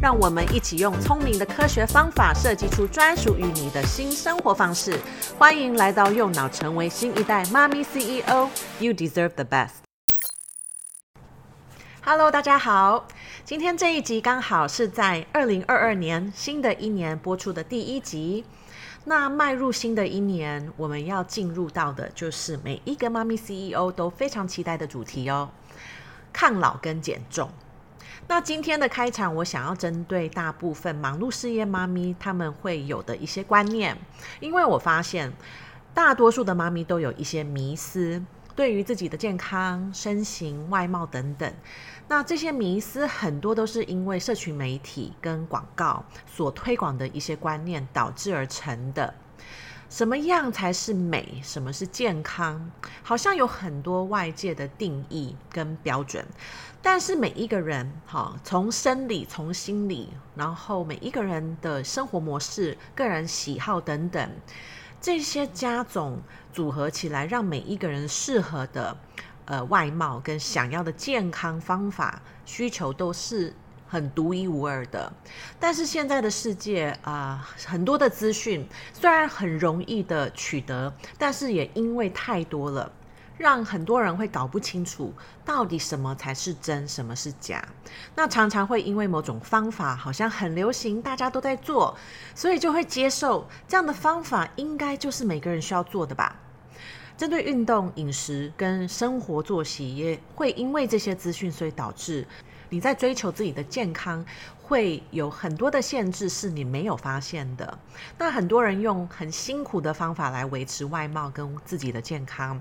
让我们一起用聪明的科学方法设计出专属于你的新生活方式。欢迎来到右脑，成为新一代妈咪 CEO。You deserve the best。Hello，大家好。今天这一集刚好是在二零二二年新的一年播出的第一集。那迈入新的一年，我们要进入到的就是每一个妈咪 CEO 都非常期待的主题哦：抗老跟减重。那今天的开场，我想要针对大部分忙碌事业妈咪他们会有的一些观念，因为我发现大多数的妈咪都有一些迷思，对于自己的健康、身形、外貌等等。那这些迷思很多都是因为社群媒体跟广告所推广的一些观念导致而成的。什么样才是美？什么是健康？好像有很多外界的定义跟标准。但是每一个人，哈，从生理、从心理，然后每一个人的生活模式、个人喜好等等，这些加总组合起来，让每一个人适合的呃外貌跟想要的健康方法需求都是很独一无二的。但是现在的世界啊，很多的资讯虽然很容易的取得，但是也因为太多了。让很多人会搞不清楚到底什么才是真，什么是假。那常常会因为某种方法好像很流行，大家都在做，所以就会接受这样的方法应该就是每个人需要做的吧。针对运动、饮食跟生活作息，也会因为这些资讯，所以导致你在追求自己的健康会有很多的限制是你没有发现的。那很多人用很辛苦的方法来维持外貌跟自己的健康。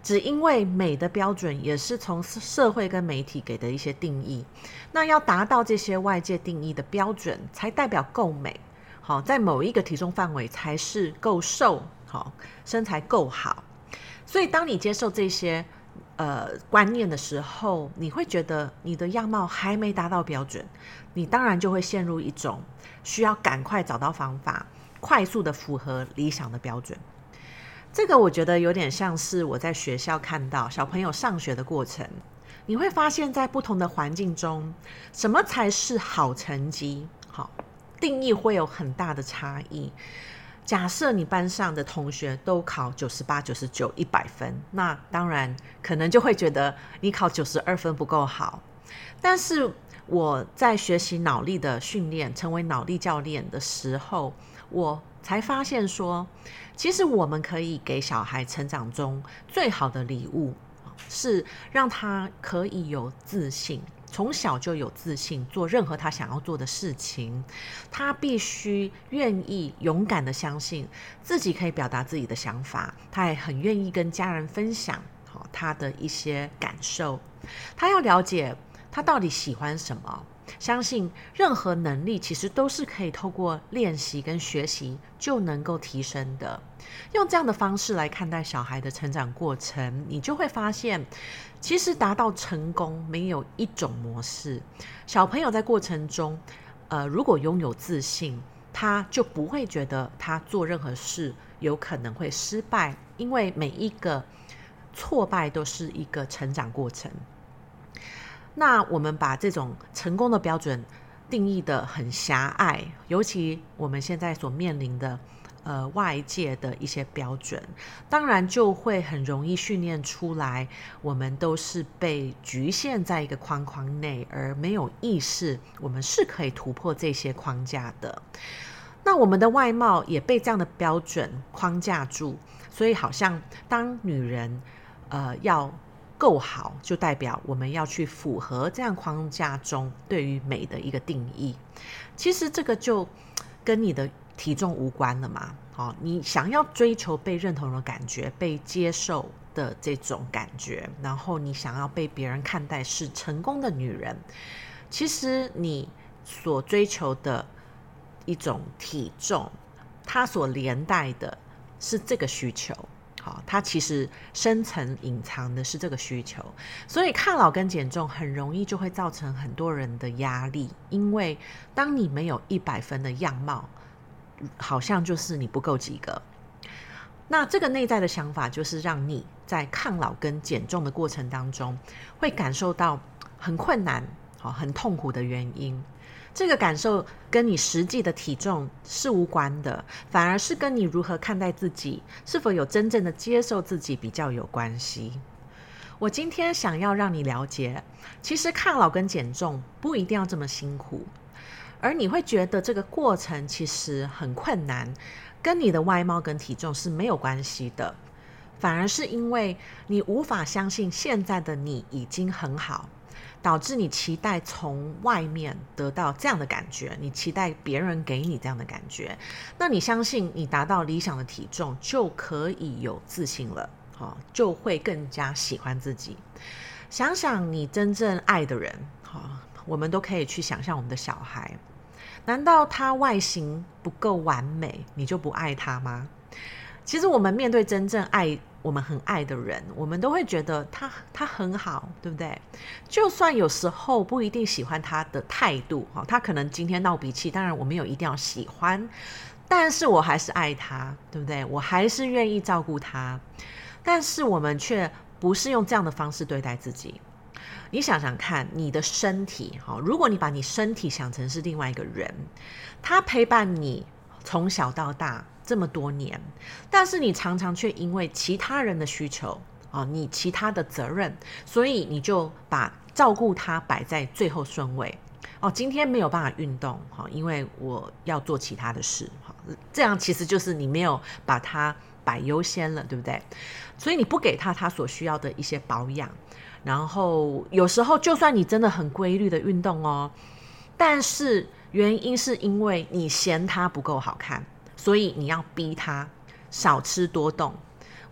只因为美的标准也是从社会跟媒体给的一些定义，那要达到这些外界定义的标准，才代表够美。好，在某一个体重范围才是够瘦，好，身材够好。所以，当你接受这些呃观念的时候，你会觉得你的样貌还没达到标准，你当然就会陷入一种需要赶快找到方法，快速的符合理想的标准。这个我觉得有点像是我在学校看到小朋友上学的过程，你会发现在不同的环境中，什么才是好成绩？好，定义会有很大的差异。假设你班上的同学都考九十八、九十九、一百分，那当然可能就会觉得你考九十二分不够好。但是我在学习脑力的训练，成为脑力教练的时候，我才发现说，其实我们可以给小孩成长中最好的礼物，是让他可以有自信，从小就有自信，做任何他想要做的事情。他必须愿意勇敢的相信自己可以表达自己的想法，他也很愿意跟家人分享好他的一些感受。他要了解他到底喜欢什么。相信任何能力其实都是可以透过练习跟学习就能够提升的。用这样的方式来看待小孩的成长过程，你就会发现，其实达到成功没有一种模式。小朋友在过程中，呃，如果拥有自信，他就不会觉得他做任何事有可能会失败，因为每一个挫败都是一个成长过程。那我们把这种成功的标准定义得很狭隘，尤其我们现在所面临的呃外界的一些标准，当然就会很容易训练出来，我们都是被局限在一个框框内，而没有意识我们是可以突破这些框架的。那我们的外貌也被这样的标准框架住，所以好像当女人呃要。够好，就代表我们要去符合这样框架中对于美的一个定义。其实这个就跟你的体重无关了嘛。好，你想要追求被认同的感觉、被接受的这种感觉，然后你想要被别人看待是成功的女人，其实你所追求的一种体重，它所连带的是这个需求。好，它其实深层隐藏的是这个需求，所以抗老跟减重很容易就会造成很多人的压力，因为当你没有一百分的样貌，好像就是你不够及格。那这个内在的想法，就是让你在抗老跟减重的过程当中，会感受到很困难、好很痛苦的原因。这个感受跟你实际的体重是无关的，反而是跟你如何看待自己，是否有真正的接受自己比较有关系。我今天想要让你了解，其实抗老跟减重不一定要这么辛苦，而你会觉得这个过程其实很困难。跟你的外貌跟体重是没有关系的，反而是因为你无法相信现在的你已经很好，导致你期待从外面得到这样的感觉，你期待别人给你这样的感觉，那你相信你达到理想的体重就可以有自信了，好，就会更加喜欢自己。想想你真正爱的人，好，我们都可以去想象我们的小孩。难道他外形不够完美，你就不爱他吗？其实我们面对真正爱我们很爱的人，我们都会觉得他他很好，对不对？就算有时候不一定喜欢他的态度，哈，他可能今天闹脾气，当然我没有一定要喜欢，但是我还是爱他，对不对？我还是愿意照顾他，但是我们却不是用这样的方式对待自己。你想想看，你的身体，哈，如果你把你身体想成是另外一个人，他陪伴你从小到大这么多年，但是你常常却因为其他人的需求，啊，你其他的责任，所以你就把照顾他摆在最后顺位，哦，今天没有办法运动，哈，因为我要做其他的事，哈，这样其实就是你没有把它摆优先了，对不对？所以你不给他他所需要的一些保养。然后有时候，就算你真的很规律的运动哦，但是原因是因为你嫌他不够好看，所以你要逼他少吃多动，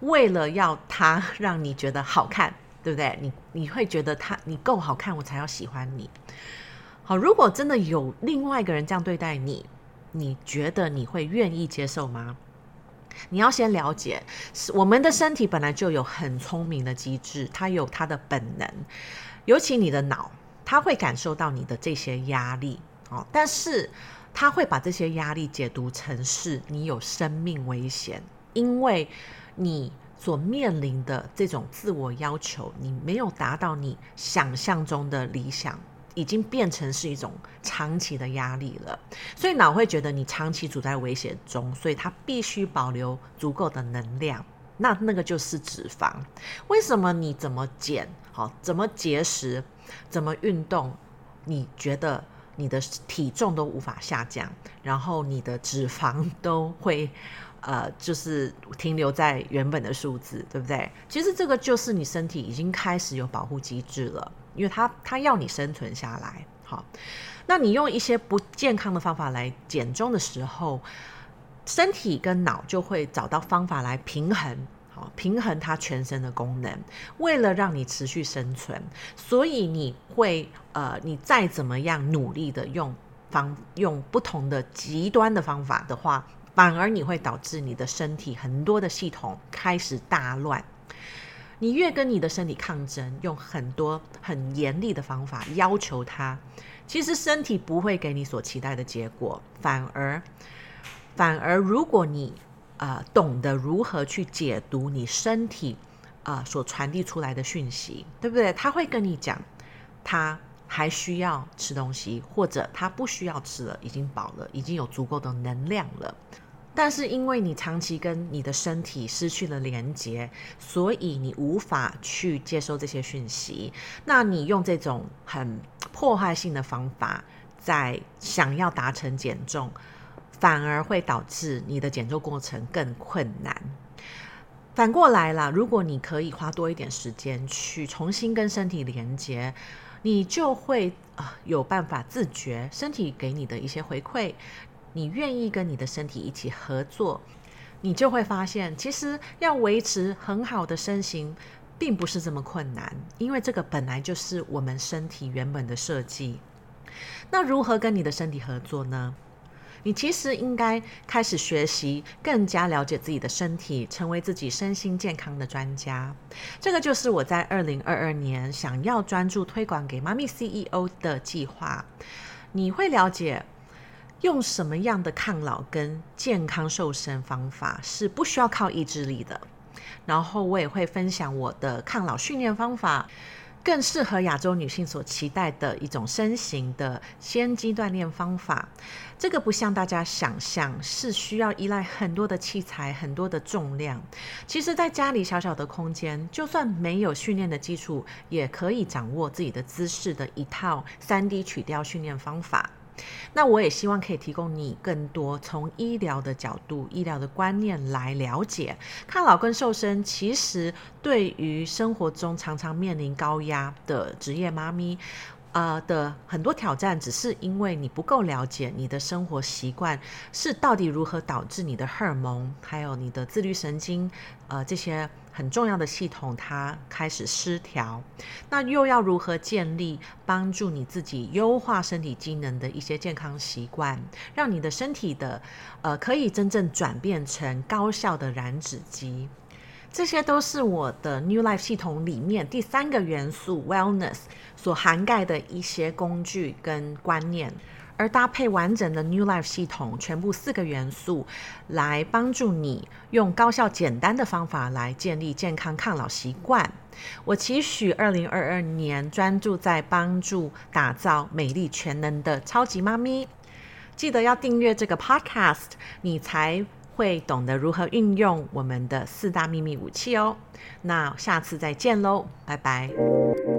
为了要他让你觉得好看，对不对？你你会觉得他你够好看，我才要喜欢你。好，如果真的有另外一个人这样对待你，你觉得你会愿意接受吗？你要先了解，我们的身体本来就有很聪明的机制，它有它的本能。尤其你的脑，它会感受到你的这些压力，哦，但是它会把这些压力解读成是你有生命危险，因为你所面临的这种自我要求，你没有达到你想象中的理想。已经变成是一种长期的压力了，所以脑会觉得你长期处在危险中，所以它必须保留足够的能量。那那个就是脂肪。为什么你怎么减好，怎么节食，怎么运动，你觉得你的体重都无法下降，然后你的脂肪 都会呃，就是停留在原本的数字，对不对？其实这个就是你身体已经开始有保护机制了。因为它它要你生存下来，好，那你用一些不健康的方法来减重的时候，身体跟脑就会找到方法来平衡，平衡它全身的功能，为了让你持续生存，所以你会呃，你再怎么样努力的用方用不同的极端的方法的话，反而你会导致你的身体很多的系统开始大乱。你越跟你的身体抗争，用很多很严厉的方法要求它，其实身体不会给你所期待的结果，反而，反而如果你啊、呃、懂得如何去解读你身体啊、呃、所传递出来的讯息，对不对？他会跟你讲，他还需要吃东西，或者他不需要吃了，已经饱了，已经有足够的能量了。但是因为你长期跟你的身体失去了连接，所以你无法去接收这些讯息。那你用这种很破坏性的方法，在想要达成减重，反而会导致你的减重过程更困难。反过来啦，如果你可以花多一点时间去重新跟身体连接，你就会啊有办法自觉身体给你的一些回馈。你愿意跟你的身体一起合作，你就会发现，其实要维持很好的身形，并不是这么困难，因为这个本来就是我们身体原本的设计。那如何跟你的身体合作呢？你其实应该开始学习，更加了解自己的身体，成为自己身心健康的专家。这个就是我在二零二二年想要专注推广给妈咪 CEO 的计划。你会了解用什么样的抗老跟健康瘦身方法是不需要靠意志力的。然后我也会分享我的抗老训练方法。更适合亚洲女性所期待的一种身形的先肌锻炼方法，这个不像大家想象是需要依赖很多的器材、很多的重量。其实，在家里小小的空间，就算没有训练的基础，也可以掌握自己的姿势的一套三 D 曲调训练方法。那我也希望可以提供你更多从医疗的角度、医疗的观念来了解抗老跟瘦身。其实对于生活中常常面临高压的职业妈咪，呃的很多挑战，只是因为你不够了解你的生活习惯是到底如何导致你的荷尔蒙，还有你的自律神经，呃这些很重要的系统它开始失调。那又要如何建立帮助你自己优化身体机能的一些健康习惯，让你的身体的呃可以真正转变成高效的燃脂机？这些都是我的 New Life 系统里面第三个元素 Wellness 所涵盖的一些工具跟观念，而搭配完整的 New Life 系统，全部四个元素来帮助你用高效简单的方法来建立健康抗老习惯。我期许二零二二年专注在帮助打造美丽全能的超级妈咪。记得要订阅这个 Podcast，你才会懂得如何运用我们的四大秘密武器哦。那下次再见喽，拜拜。